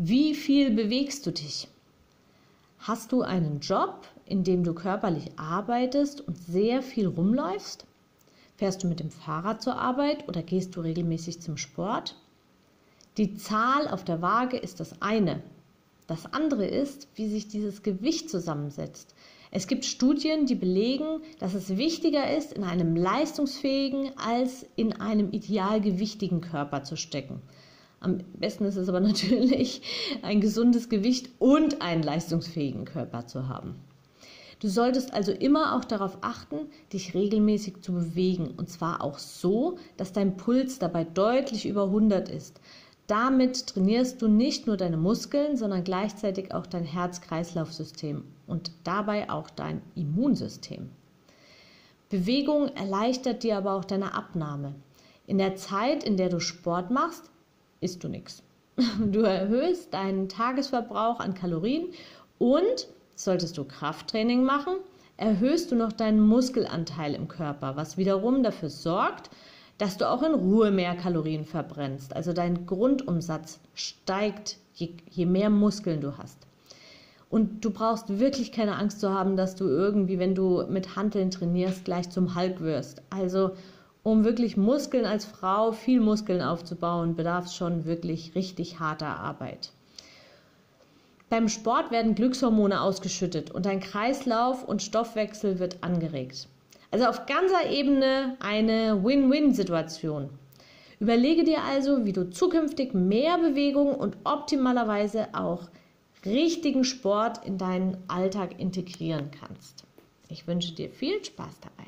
Wie viel bewegst du dich? Hast du einen Job, in dem du körperlich arbeitest und sehr viel rumläufst? Fährst du mit dem Fahrrad zur Arbeit oder gehst du regelmäßig zum Sport? Die Zahl auf der Waage ist das eine. Das andere ist, wie sich dieses Gewicht zusammensetzt. Es gibt Studien, die belegen, dass es wichtiger ist, in einem leistungsfähigen als in einem idealgewichtigen Körper zu stecken. Am besten ist es aber natürlich, ein gesundes Gewicht und einen leistungsfähigen Körper zu haben. Du solltest also immer auch darauf achten, dich regelmäßig zu bewegen und zwar auch so, dass dein Puls dabei deutlich über 100 ist. Damit trainierst du nicht nur deine Muskeln, sondern gleichzeitig auch dein Herz-Kreislauf-System und dabei auch dein Immunsystem. Bewegung erleichtert dir aber auch deine Abnahme. In der Zeit, in der du Sport machst, isst du nichts. Du erhöhst deinen Tagesverbrauch an Kalorien und solltest du Krafttraining machen, erhöhst du noch deinen Muskelanteil im Körper, was wiederum dafür sorgt, dass du auch in Ruhe mehr Kalorien verbrennst. Also dein Grundumsatz steigt, je, je mehr Muskeln du hast. Und du brauchst wirklich keine Angst zu haben, dass du irgendwie, wenn du mit Hanteln trainierst, gleich zum Hulk wirst. Also um wirklich Muskeln als Frau, viel Muskeln aufzubauen, bedarf es schon wirklich richtig harter Arbeit. Beim Sport werden Glückshormone ausgeschüttet und dein Kreislauf und Stoffwechsel wird angeregt. Also auf ganzer Ebene eine Win-Win-Situation. Überlege dir also, wie du zukünftig mehr Bewegung und optimalerweise auch richtigen Sport in deinen Alltag integrieren kannst. Ich wünsche dir viel Spaß dabei.